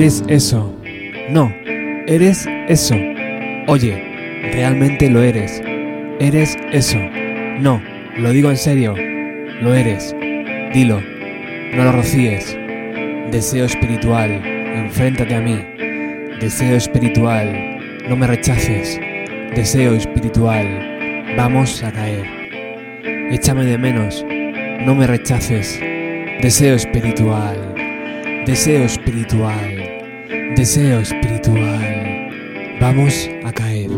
eres eso. No, eres eso. Oye, realmente lo eres. Eres eso. No, lo digo en serio. Lo eres. Dilo. No lo rocíes. Deseo espiritual, enfréntate a mí. Deseo espiritual, no me rechaces. Deseo espiritual, vamos a caer. Échame de menos, no me rechaces. Deseo espiritual, deseo espiritual deseo espiritual. Vamos a caer.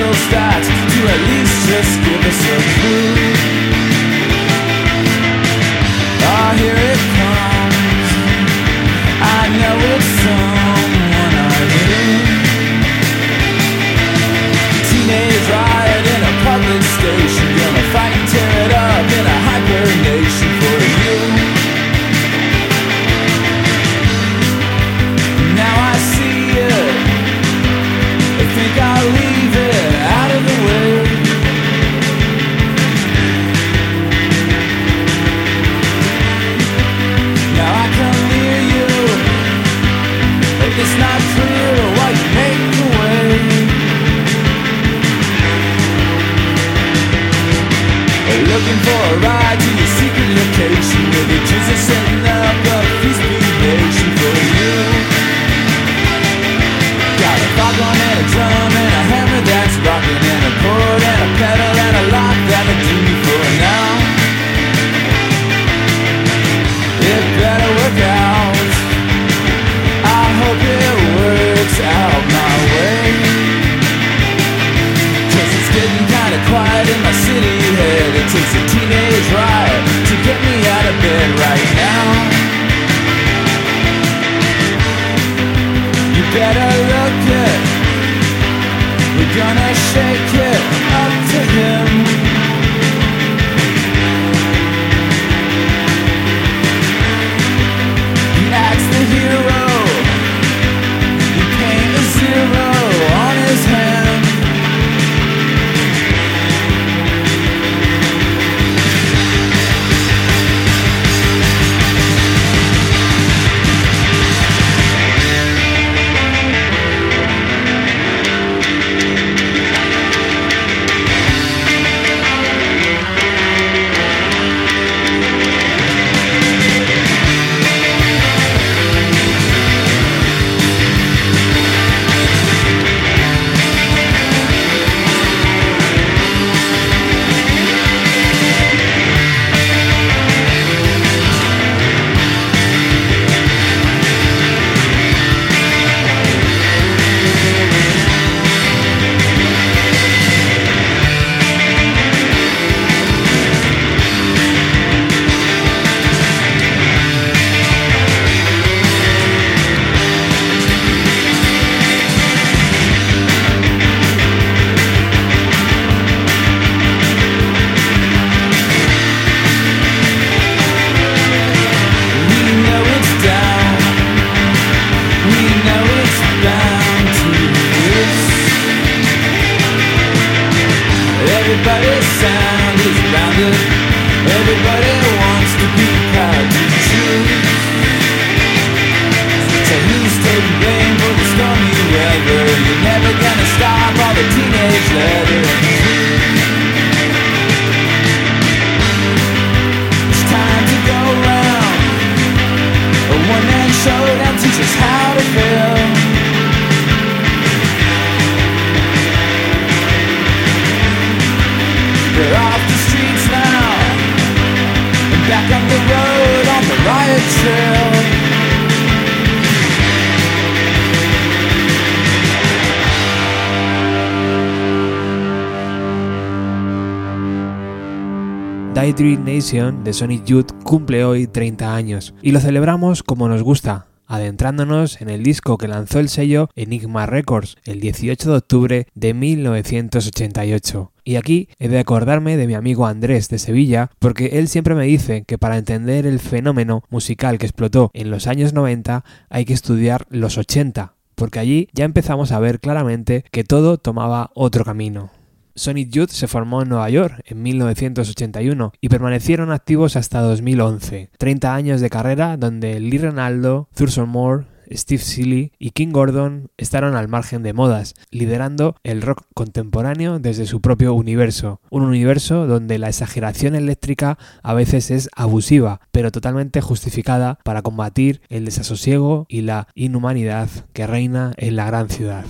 mental start. You at least just give us a clue. Dream Nation de Sonic Youth cumple hoy 30 años y lo celebramos como nos gusta, adentrándonos en el disco que lanzó el sello Enigma Records el 18 de octubre de 1988. Y aquí he de acordarme de mi amigo Andrés de Sevilla, porque él siempre me dice que para entender el fenómeno musical que explotó en los años 90 hay que estudiar los 80, porque allí ya empezamos a ver claramente que todo tomaba otro camino. Sonic Youth se formó en Nueva York en 1981 y permanecieron activos hasta 2011. 30 años de carrera donde Lee Ronaldo, Thurston Moore, Steve Seeley y King Gordon estaron al margen de modas, liderando el rock contemporáneo desde su propio universo. Un universo donde la exageración eléctrica a veces es abusiva, pero totalmente justificada para combatir el desasosiego y la inhumanidad que reina en la gran ciudad.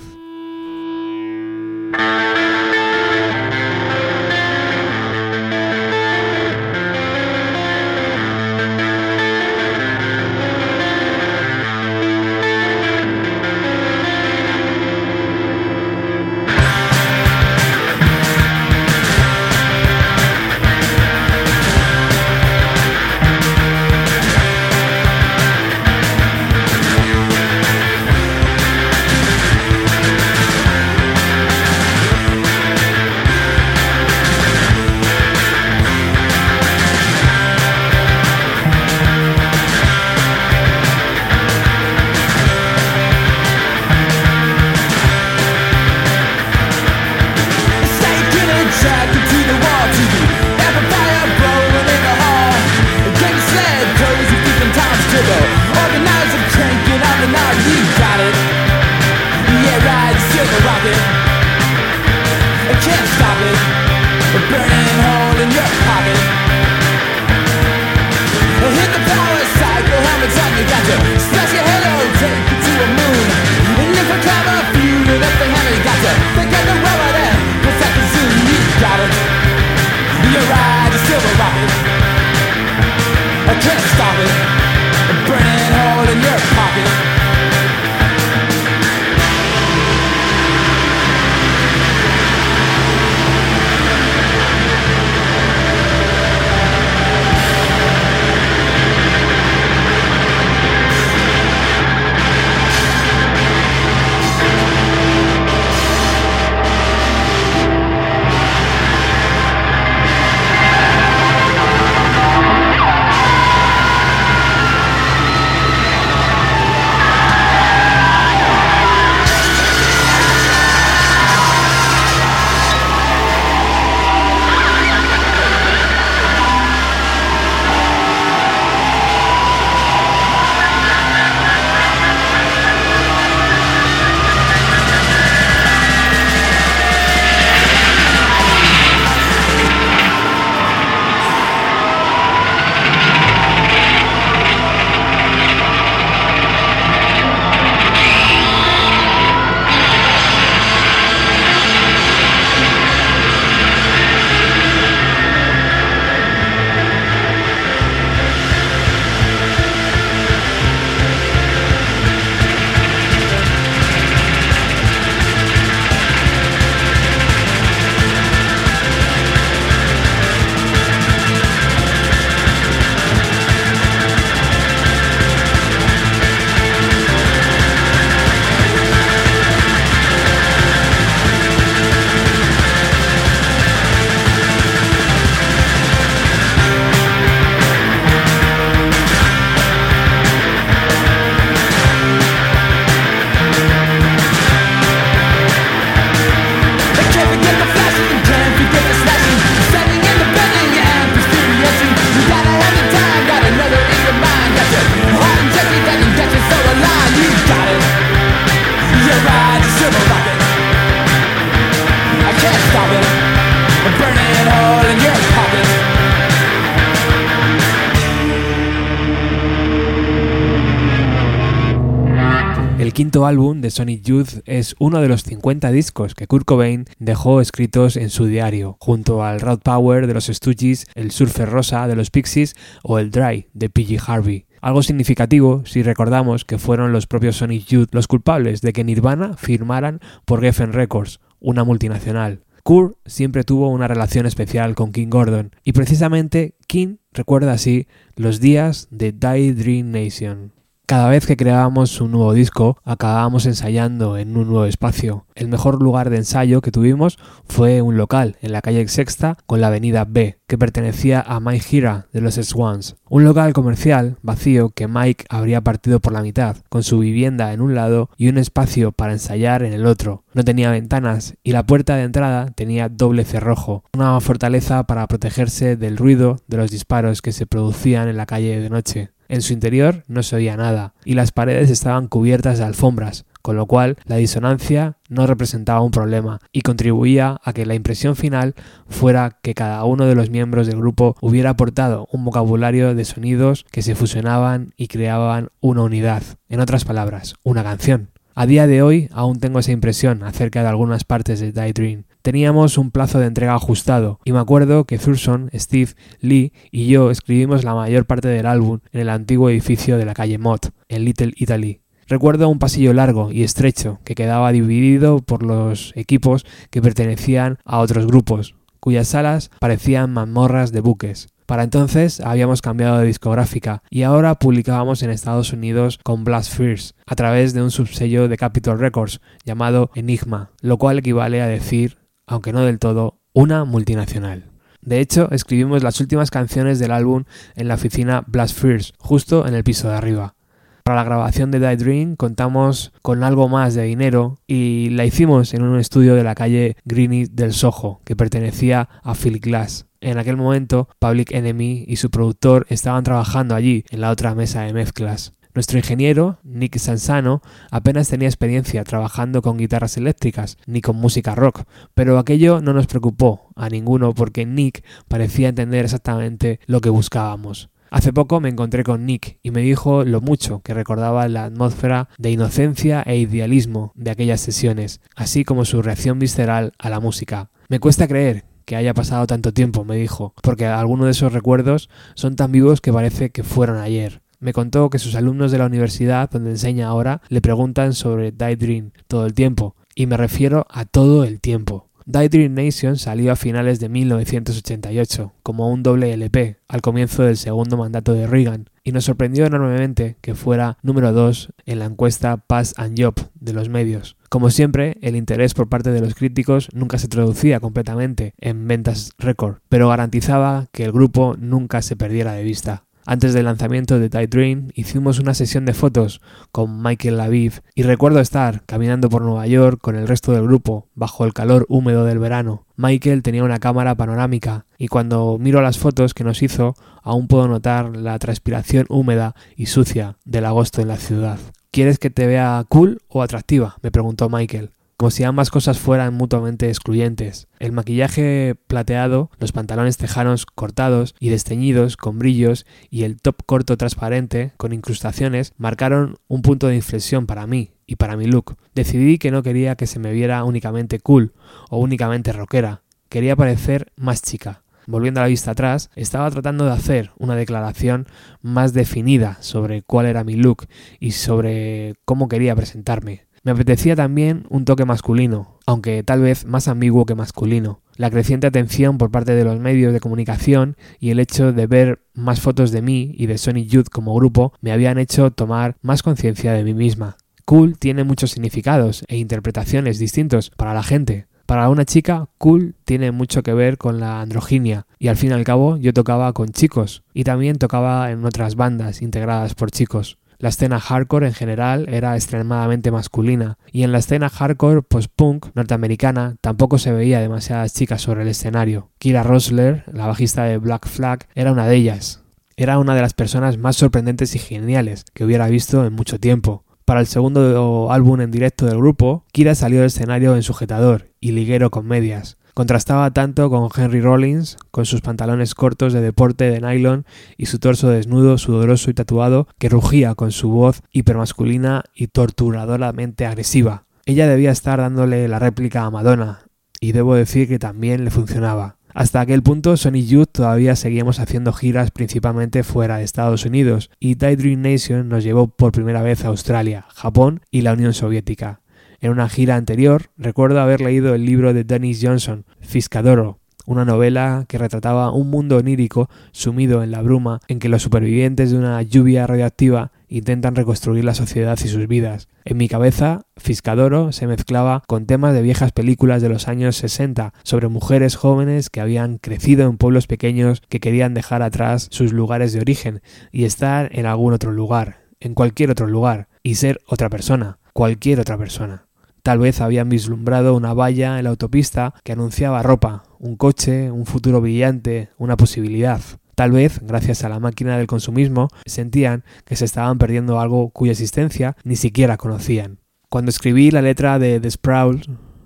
Álbum de Sonic Youth es uno de los 50 discos que Kurt Cobain dejó escritos en su diario, junto al Road Power de los Stooges, el Surfer Rosa de los Pixies o el Dry de PG Harvey. Algo significativo si recordamos que fueron los propios Sonic Youth los culpables de que Nirvana firmaran por Geffen Records, una multinacional. Kurt siempre tuvo una relación especial con King Gordon y precisamente King recuerda así los días de Die Dream Nation. Cada vez que creábamos un nuevo disco, acabábamos ensayando en un nuevo espacio. El mejor lugar de ensayo que tuvimos fue un local en la calle Sexta con la avenida B, que pertenecía a Mike Hira de los Swans. Un local comercial vacío que Mike habría partido por la mitad, con su vivienda en un lado y un espacio para ensayar en el otro. No tenía ventanas y la puerta de entrada tenía doble cerrojo, una fortaleza para protegerse del ruido de los disparos que se producían en la calle de noche. En su interior no se oía nada, y las paredes estaban cubiertas de alfombras, con lo cual la disonancia no representaba un problema y contribuía a que la impresión final fuera que cada uno de los miembros del grupo hubiera aportado un vocabulario de sonidos que se fusionaban y creaban una unidad, en otras palabras, una canción. A día de hoy aún tengo esa impresión acerca de algunas partes de Die Dream. Teníamos un plazo de entrega ajustado y me acuerdo que Thurston, Steve, Lee y yo escribimos la mayor parte del álbum en el antiguo edificio de la calle Mott, en Little Italy. Recuerdo un pasillo largo y estrecho que quedaba dividido por los equipos que pertenecían a otros grupos, cuyas salas parecían mazmorras de buques. Para entonces habíamos cambiado de discográfica y ahora publicábamos en Estados Unidos con Blast Fears a través de un subsello de Capitol Records llamado Enigma, lo cual equivale a decir, aunque no del todo, una multinacional. De hecho, escribimos las últimas canciones del álbum en la oficina Blast Fears, justo en el piso de arriba. Para la grabación de Die Dream contamos con algo más de dinero y la hicimos en un estudio de la calle Greeny del Soho, que pertenecía a Phil Glass. En aquel momento, Public Enemy y su productor estaban trabajando allí, en la otra mesa de mezclas. Nuestro ingeniero, Nick Sansano, apenas tenía experiencia trabajando con guitarras eléctricas ni con música rock, pero aquello no nos preocupó a ninguno porque Nick parecía entender exactamente lo que buscábamos. Hace poco me encontré con Nick y me dijo lo mucho que recordaba la atmósfera de inocencia e idealismo de aquellas sesiones, así como su reacción visceral a la música. Me cuesta creer que haya pasado tanto tiempo, me dijo, porque algunos de esos recuerdos son tan vivos que parece que fueron ayer. Me contó que sus alumnos de la universidad donde enseña ahora le preguntan sobre Die Dream todo el tiempo, y me refiero a todo el tiempo. Die Dream Nation salió a finales de 1988 como un doble LP al comienzo del segundo mandato de Reagan y nos sorprendió enormemente que fuera número 2 en la encuesta Pass and Job de los medios. Como siempre, el interés por parte de los críticos nunca se traducía completamente en ventas récord, pero garantizaba que el grupo nunca se perdiera de vista. Antes del lanzamiento de Die Dream hicimos una sesión de fotos con Michael Laviv y recuerdo estar caminando por Nueva York con el resto del grupo bajo el calor húmedo del verano. Michael tenía una cámara panorámica y cuando miro las fotos que nos hizo aún puedo notar la transpiración húmeda y sucia del agosto en la ciudad. ¿Quieres que te vea cool o atractiva? me preguntó Michael como si ambas cosas fueran mutuamente excluyentes. El maquillaje plateado, los pantalones tejanos cortados y desteñidos con brillos y el top corto transparente con incrustaciones marcaron un punto de inflexión para mí y para mi look. Decidí que no quería que se me viera únicamente cool o únicamente rockera. Quería parecer más chica. Volviendo a la vista atrás, estaba tratando de hacer una declaración más definida sobre cuál era mi look y sobre cómo quería presentarme. Me apetecía también un toque masculino, aunque tal vez más ambiguo que masculino. La creciente atención por parte de los medios de comunicación y el hecho de ver más fotos de mí y de Sonic Youth como grupo me habían hecho tomar más conciencia de mí misma. Cool tiene muchos significados e interpretaciones distintos para la gente. Para una chica, cool tiene mucho que ver con la androginia y al fin y al cabo yo tocaba con chicos y también tocaba en otras bandas integradas por chicos. La escena hardcore en general era extremadamente masculina, y en la escena hardcore post-punk norteamericana tampoco se veía demasiadas chicas sobre el escenario. Kira Rosler, la bajista de Black Flag, era una de ellas. Era una de las personas más sorprendentes y geniales que hubiera visto en mucho tiempo. Para el segundo álbum en directo del grupo, Kira salió del escenario en sujetador y liguero con medias. Contrastaba tanto con Henry Rollins, con sus pantalones cortos de deporte de nylon y su torso desnudo, sudoroso y tatuado, que rugía con su voz hipermasculina y torturadoramente agresiva. Ella debía estar dándole la réplica a Madonna, y debo decir que también le funcionaba. Hasta aquel punto, Sonic Youth todavía seguíamos haciendo giras principalmente fuera de Estados Unidos, y Tide Dream Nation nos llevó por primera vez a Australia, Japón y la Unión Soviética. En una gira anterior, recuerdo haber leído el libro de Dennis Johnson, Fiscadoro, una novela que retrataba un mundo onírico sumido en la bruma en que los supervivientes de una lluvia radioactiva intentan reconstruir la sociedad y sus vidas. En mi cabeza, Fiscadoro se mezclaba con temas de viejas películas de los años 60 sobre mujeres jóvenes que habían crecido en pueblos pequeños que querían dejar atrás sus lugares de origen y estar en algún otro lugar, en cualquier otro lugar, y ser otra persona, cualquier otra persona. Tal vez habían vislumbrado una valla en la autopista que anunciaba ropa, un coche, un futuro brillante, una posibilidad. Tal vez, gracias a la máquina del consumismo, sentían que se estaban perdiendo algo cuya existencia ni siquiera conocían. Cuando escribí la letra de The Sproul,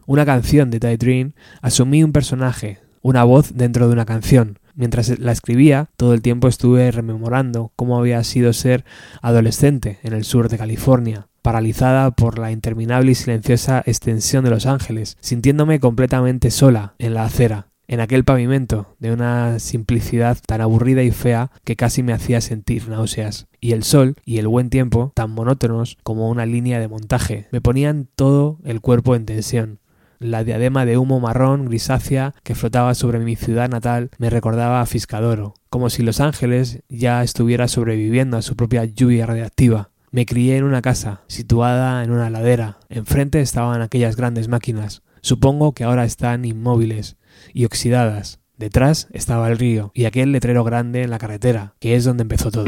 una canción de Ty Dream, asumí un personaje, una voz dentro de una canción. Mientras la escribía, todo el tiempo estuve rememorando cómo había sido ser adolescente en el sur de California, paralizada por la interminable y silenciosa extensión de Los Ángeles, sintiéndome completamente sola en la acera, en aquel pavimento, de una simplicidad tan aburrida y fea que casi me hacía sentir náuseas. Y el sol y el buen tiempo, tan monótonos como una línea de montaje, me ponían todo el cuerpo en tensión. La diadema de humo marrón grisácea que flotaba sobre mi ciudad natal me recordaba a Fiscadoro, como si Los Ángeles ya estuviera sobreviviendo a su propia lluvia radiactiva. Me crié en una casa, situada en una ladera. Enfrente estaban aquellas grandes máquinas. Supongo que ahora están inmóviles y oxidadas. Detrás estaba el río y aquel letrero grande en la carretera, que es donde empezó todo.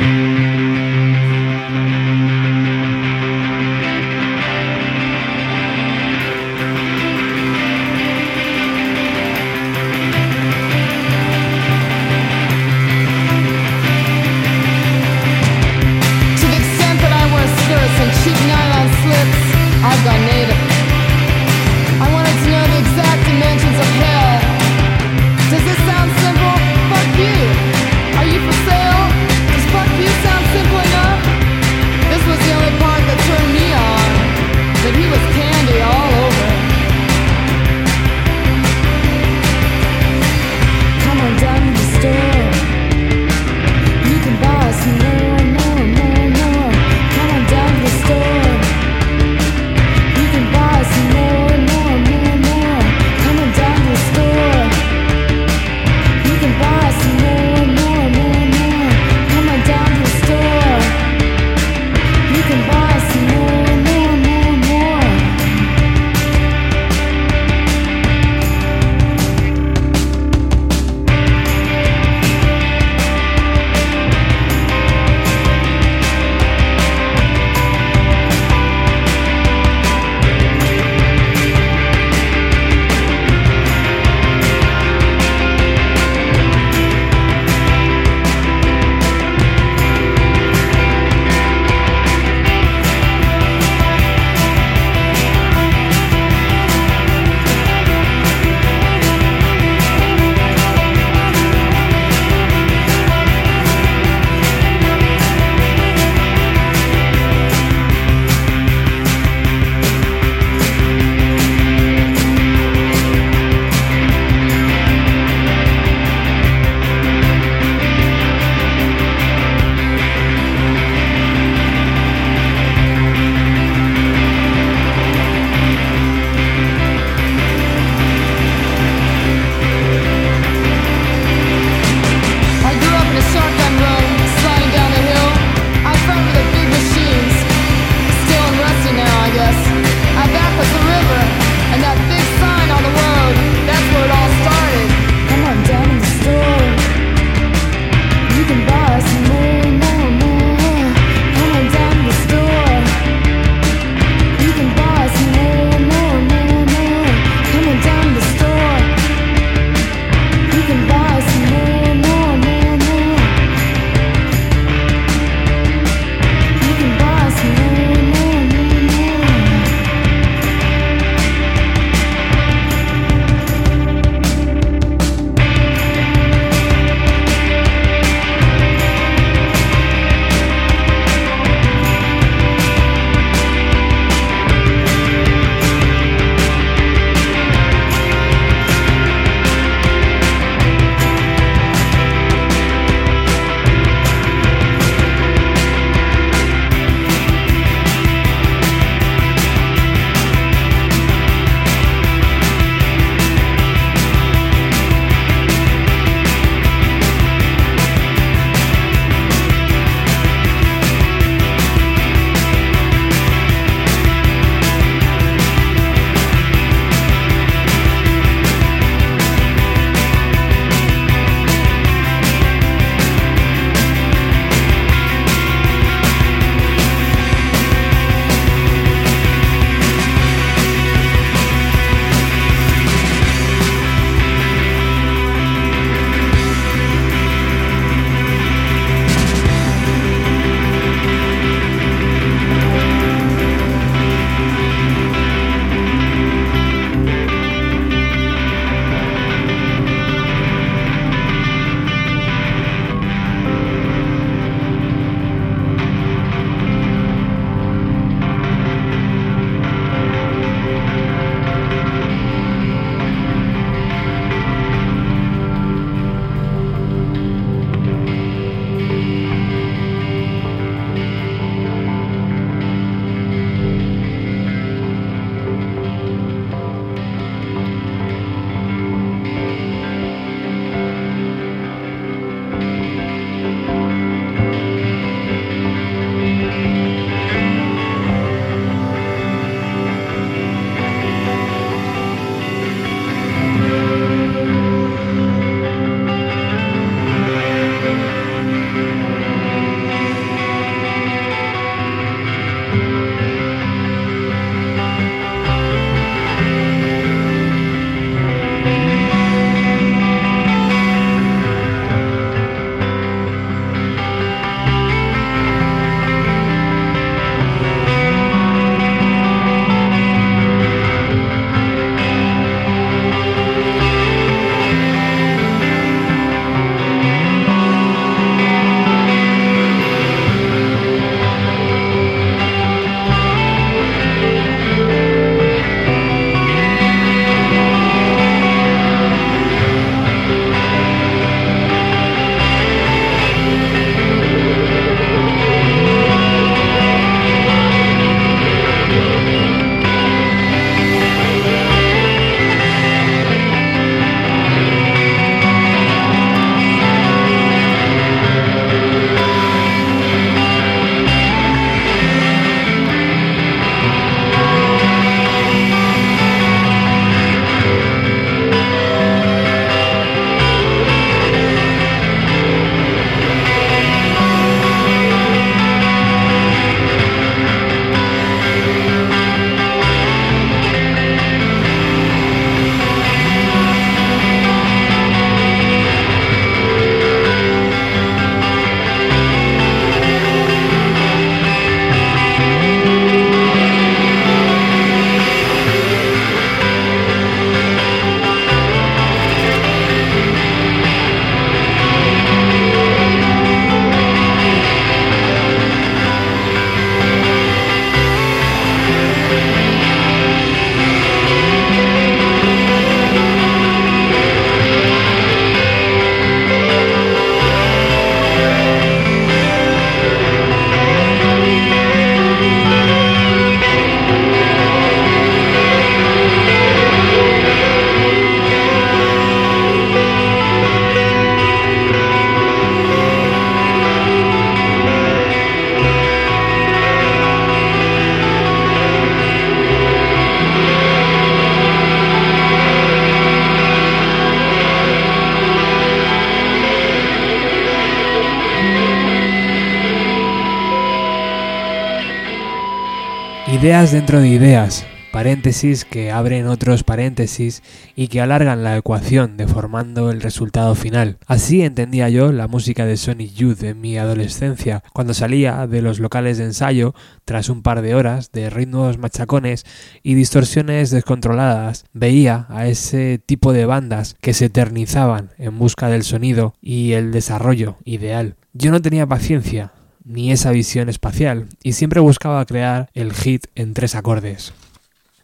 Ideas dentro de ideas, paréntesis que abren otros paréntesis y que alargan la ecuación deformando el resultado final. Así entendía yo la música de Sonic Youth en mi adolescencia, cuando salía de los locales de ensayo tras un par de horas de ritmos machacones y distorsiones descontroladas, veía a ese tipo de bandas que se eternizaban en busca del sonido y el desarrollo ideal. Yo no tenía paciencia, ni esa visión espacial, y siempre buscaba crear el hit en tres acordes.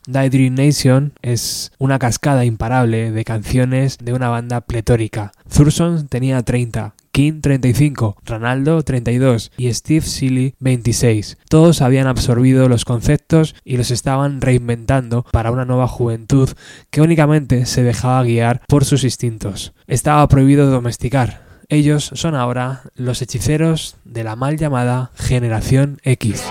Die Nation es una cascada imparable de canciones de una banda pletórica. Thurston tenía 30, King 35, Ronaldo 32 y Steve Seeley 26. Todos habían absorbido los conceptos y los estaban reinventando para una nueva juventud que únicamente se dejaba guiar por sus instintos. Estaba prohibido domesticar. Ellos son ahora los hechiceros de la mal llamada Generación X.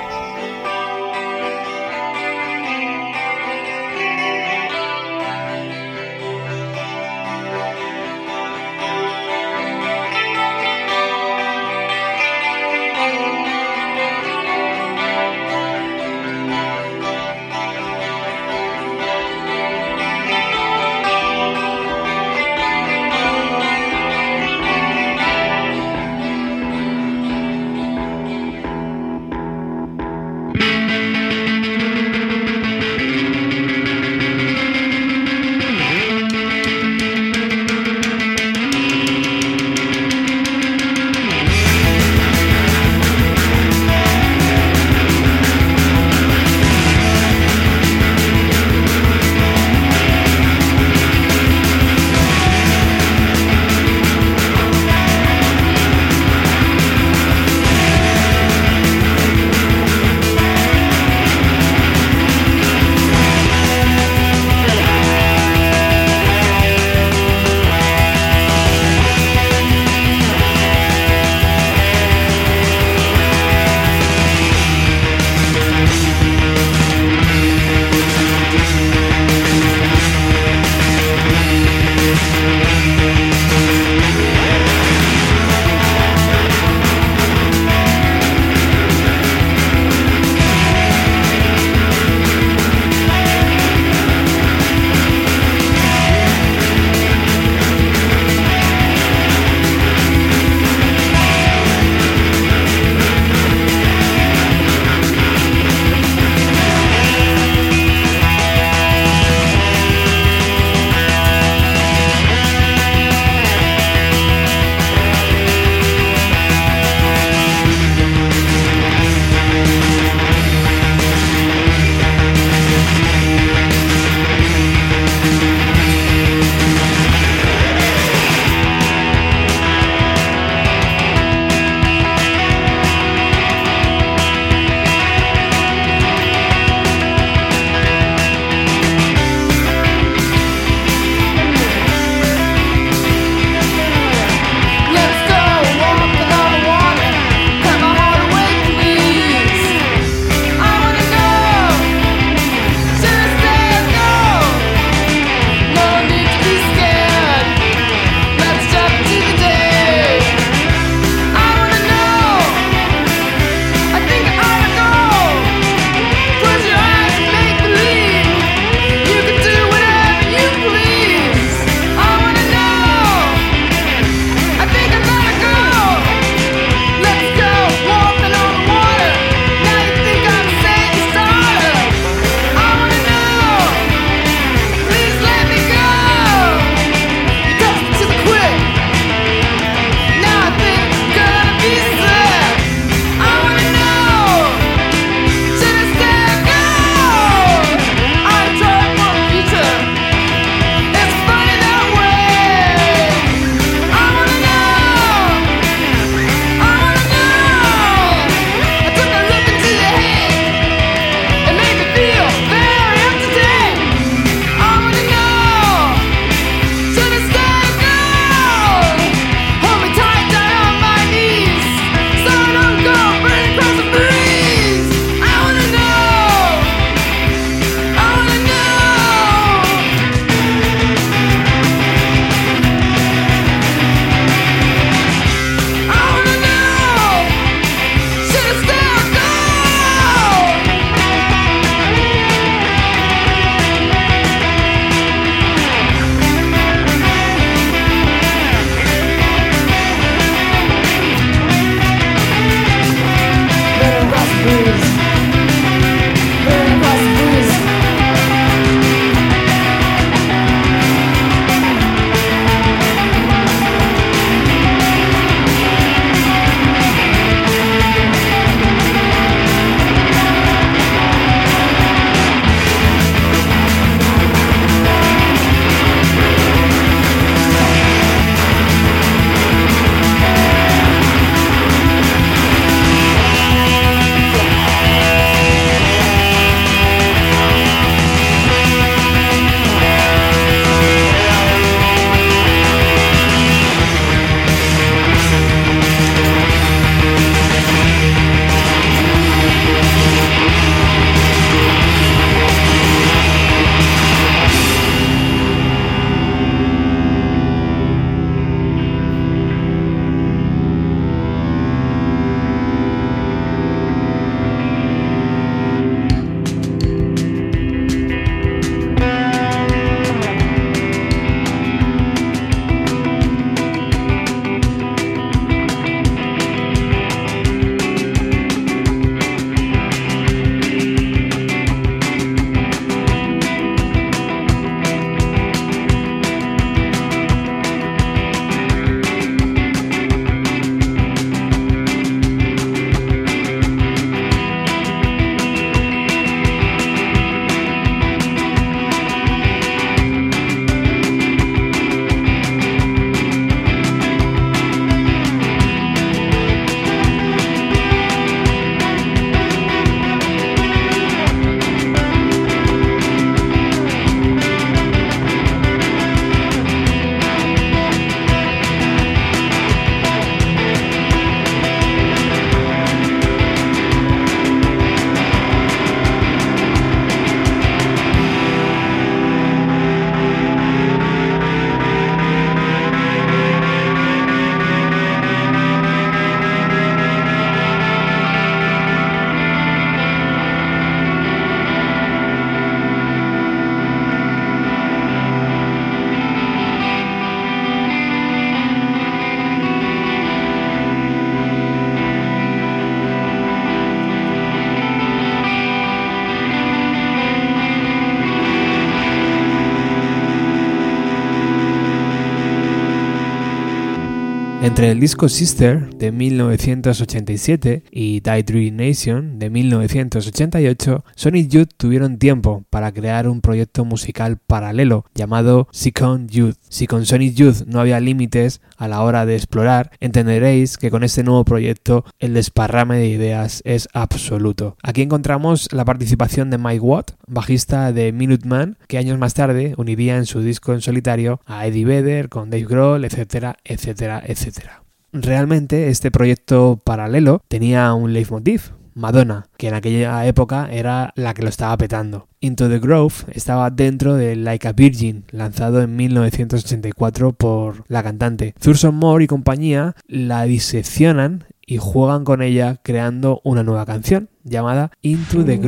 Entre el disco Sister de 1987 y Die Dream Nation de 1988, Sonic Youth tuvieron tiempo para crear un proyecto musical paralelo llamado Sicon Youth. Si con Sonic Youth no había límites a la hora de explorar, entenderéis que con este nuevo proyecto el desparrame de ideas es absoluto. Aquí encontramos la participación de Mike Watt, bajista de Minuteman, que años más tarde uniría en su disco en solitario a Eddie Vedder con Dave Grohl, etcétera, etcétera, etcétera. Realmente este proyecto paralelo tenía un leitmotiv, Madonna, que en aquella época era la que lo estaba petando. Into the Grove estaba dentro de Like a Virgin, lanzado en 1984 por la cantante. Thurston Moore y compañía la diseccionan y juegan con ella creando una nueva canción llamada Into the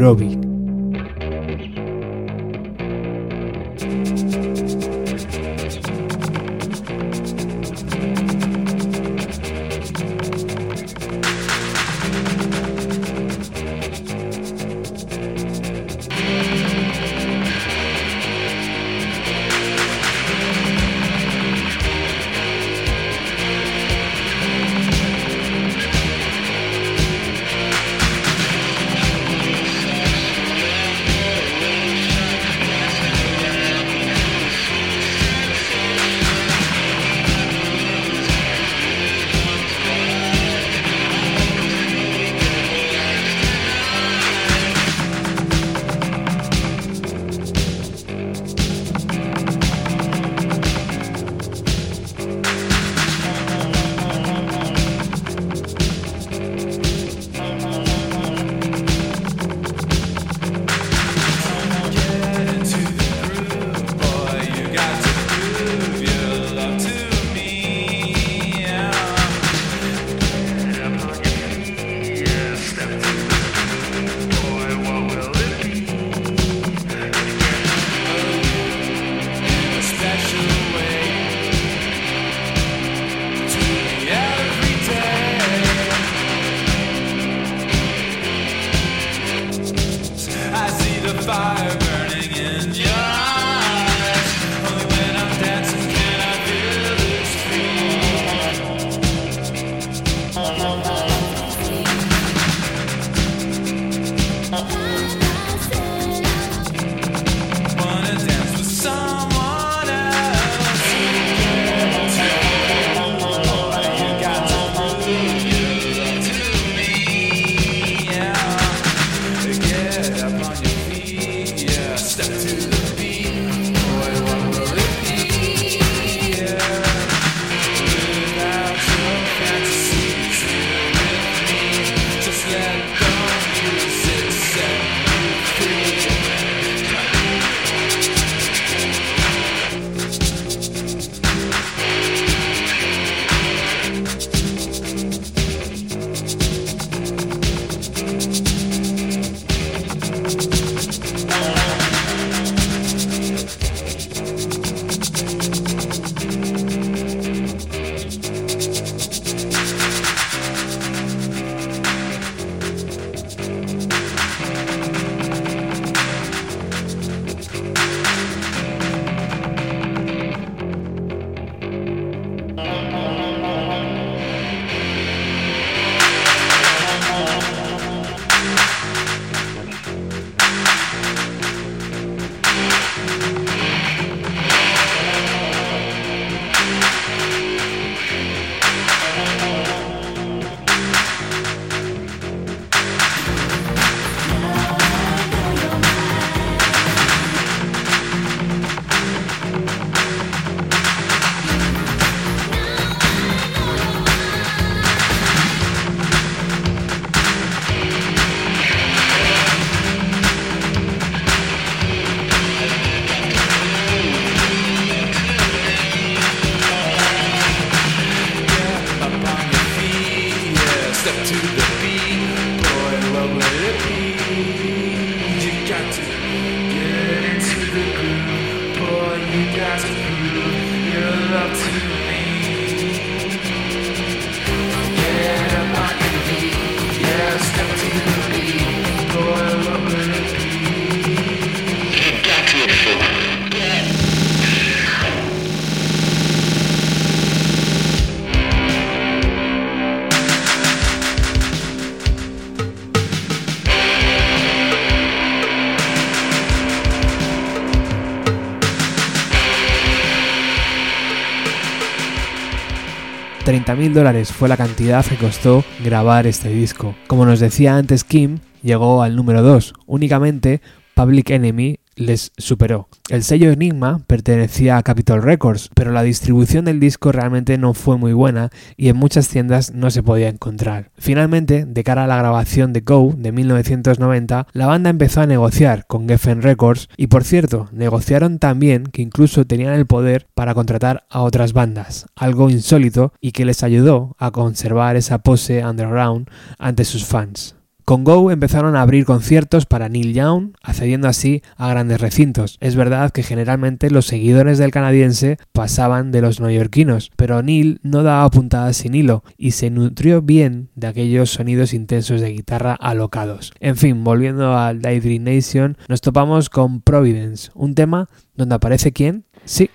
Grove. 30.000 dólares fue la cantidad que costó grabar este disco. Como nos decía antes Kim, llegó al número 2, únicamente Public Enemy les superó. El sello Enigma pertenecía a Capitol Records, pero la distribución del disco realmente no fue muy buena y en muchas tiendas no se podía encontrar. Finalmente, de cara a la grabación de Go de 1990, la banda empezó a negociar con Geffen Records y por cierto, negociaron también que incluso tenían el poder para contratar a otras bandas, algo insólito y que les ayudó a conservar esa pose underground ante sus fans. Con Go empezaron a abrir conciertos para Neil Young, accediendo así a grandes recintos. Es verdad que generalmente los seguidores del canadiense pasaban de los neoyorquinos, pero Neil no daba puntadas sin hilo y se nutrió bien de aquellos sonidos intensos de guitarra alocados. En fin, volviendo al Daydream Nation, nos topamos con Providence, un tema donde aparece quién? Sí,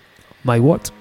My What.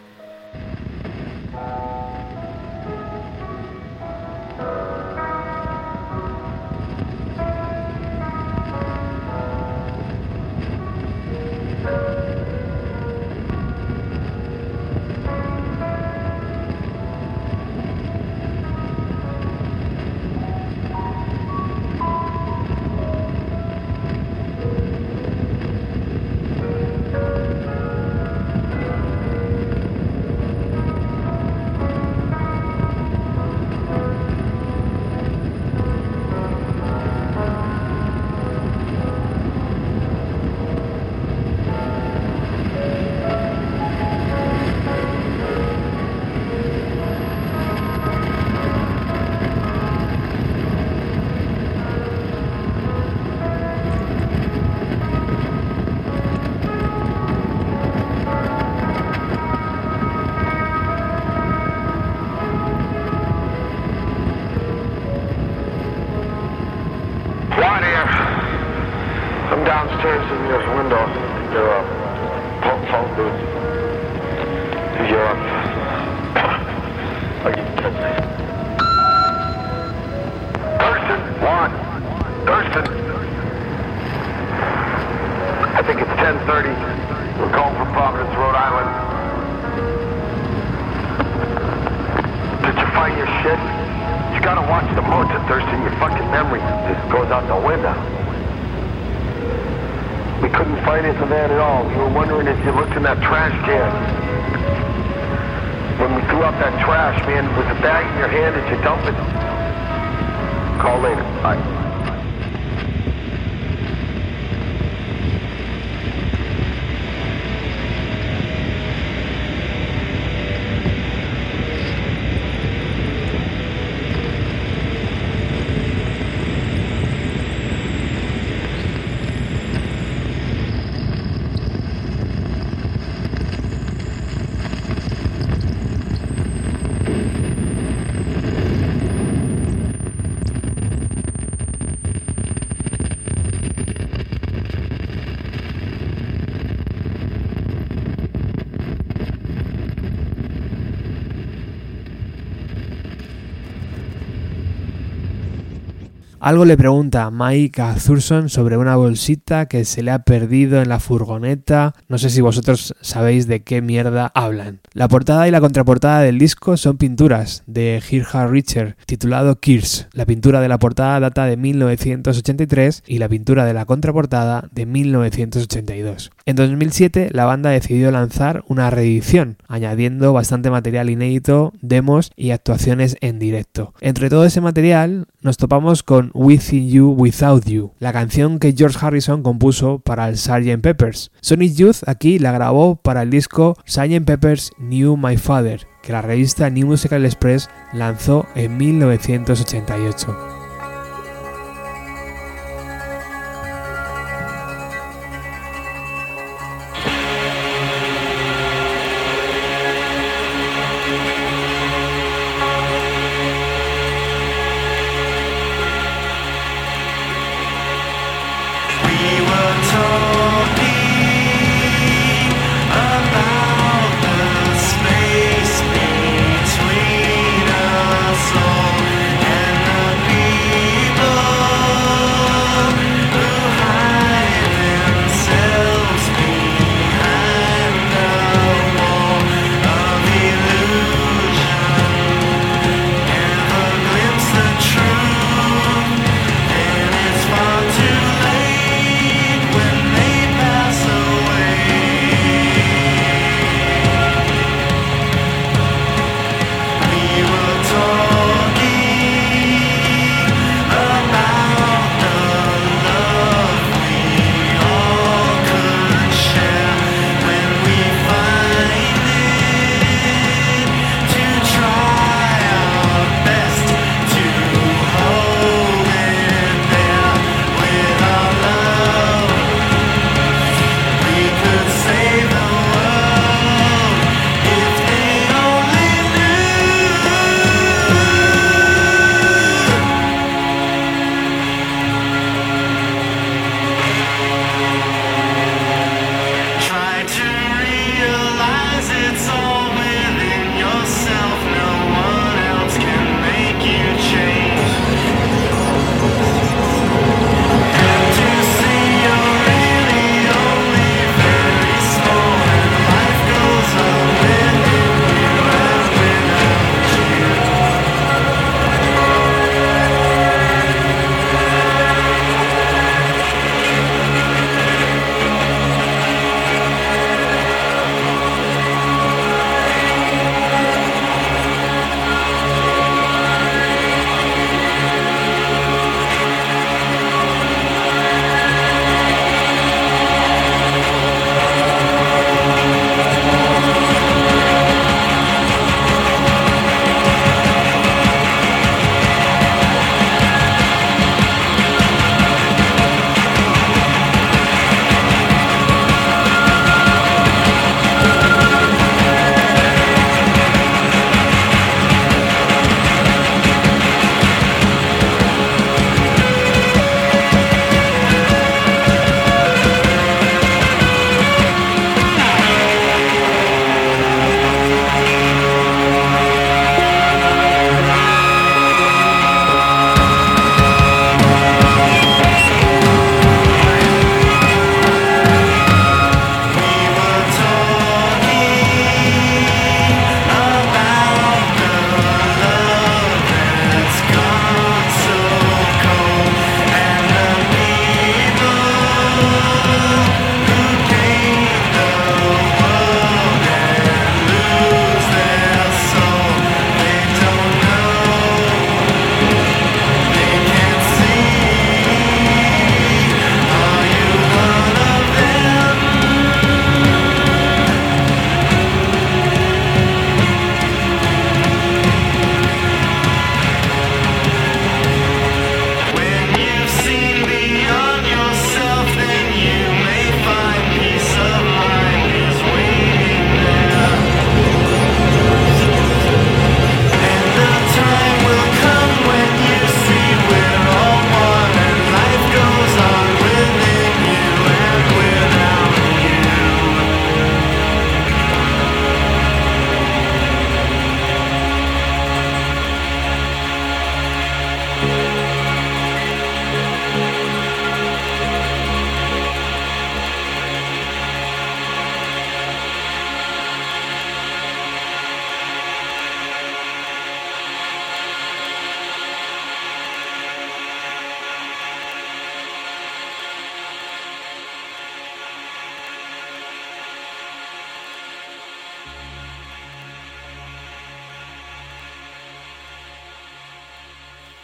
Trash, man, with the bag in your hand? Did you dump it? Call later. Bye. Algo le pregunta Mike a Thurston sobre una bolsita que se le ha perdido en la furgoneta. No sé si vosotros sabéis de qué mierda hablan. La portada y la contraportada del disco son pinturas de Gerhard Richter, titulado Kirs. La pintura de la portada data de 1983 y la pintura de la contraportada de 1982. En 2007 la banda decidió lanzar una reedición, añadiendo bastante material inédito, demos y actuaciones en directo. Entre todo ese material nos topamos con Within You Without You, la canción que George Harrison compuso para el Sgt. Peppers. Sonic Youth aquí la grabó para el disco Sgt. Peppers Knew My Father, que la revista New Musical Express lanzó en 1988.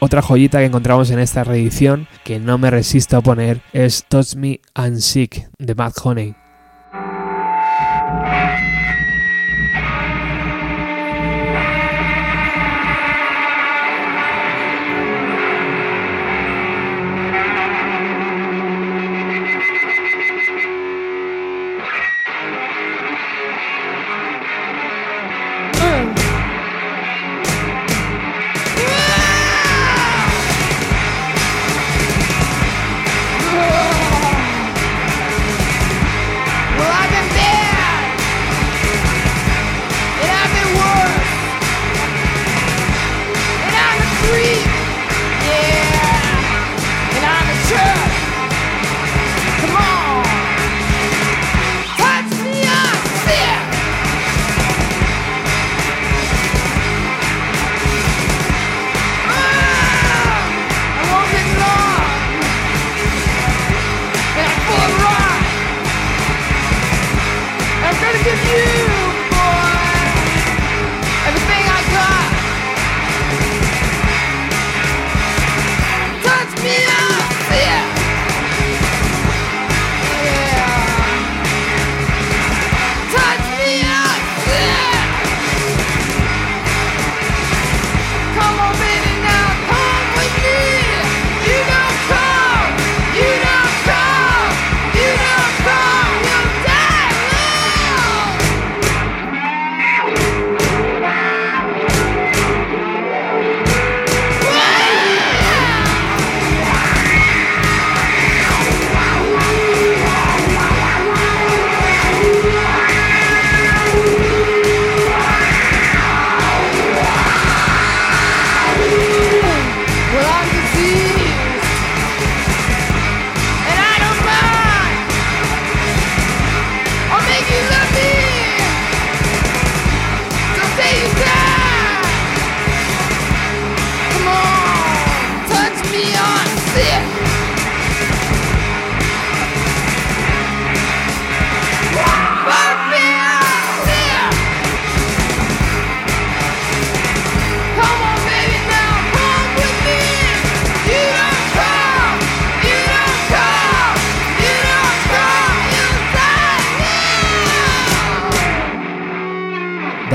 Otra joyita que encontramos en esta reedición, que no me resisto a poner, es Touch Me and Sick de Bad Honey.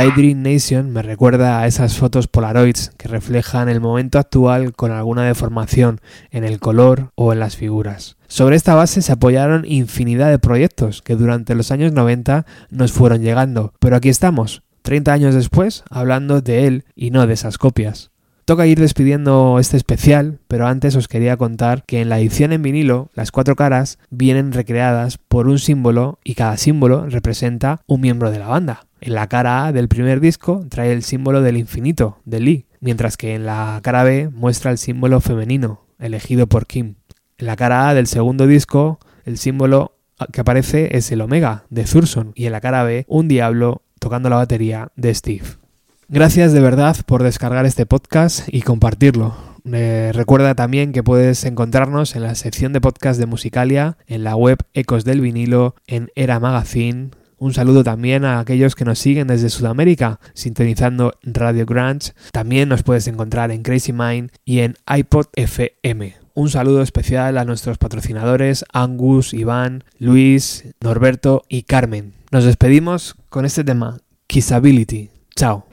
Daydream Nation me recuerda a esas fotos Polaroids que reflejan el momento actual con alguna deformación en el color o en las figuras. Sobre esta base se apoyaron infinidad de proyectos que durante los años 90 nos fueron llegando, pero aquí estamos, 30 años después, hablando de él y no de esas copias. Toca ir despidiendo este especial, pero antes os quería contar que en la edición en vinilo las cuatro caras vienen recreadas por un símbolo y cada símbolo representa un miembro de la banda. En la cara A del primer disco trae el símbolo del infinito, de Lee, mientras que en la cara B muestra el símbolo femenino, elegido por Kim. En la cara A del segundo disco, el símbolo que aparece es el Omega, de Thurston, y en la cara B, un diablo tocando la batería de Steve. Gracias de verdad por descargar este podcast y compartirlo. Eh, recuerda también que puedes encontrarnos en la sección de podcast de Musicalia, en la web Ecos del Vinilo, en Era Magazine. Un saludo también a aquellos que nos siguen desde Sudamérica, sintonizando Radio Grunge. También nos puedes encontrar en Crazy Mind y en iPod FM. Un saludo especial a nuestros patrocinadores Angus, Iván, Luis, Norberto y Carmen. Nos despedimos con este tema, Kissability. Chao.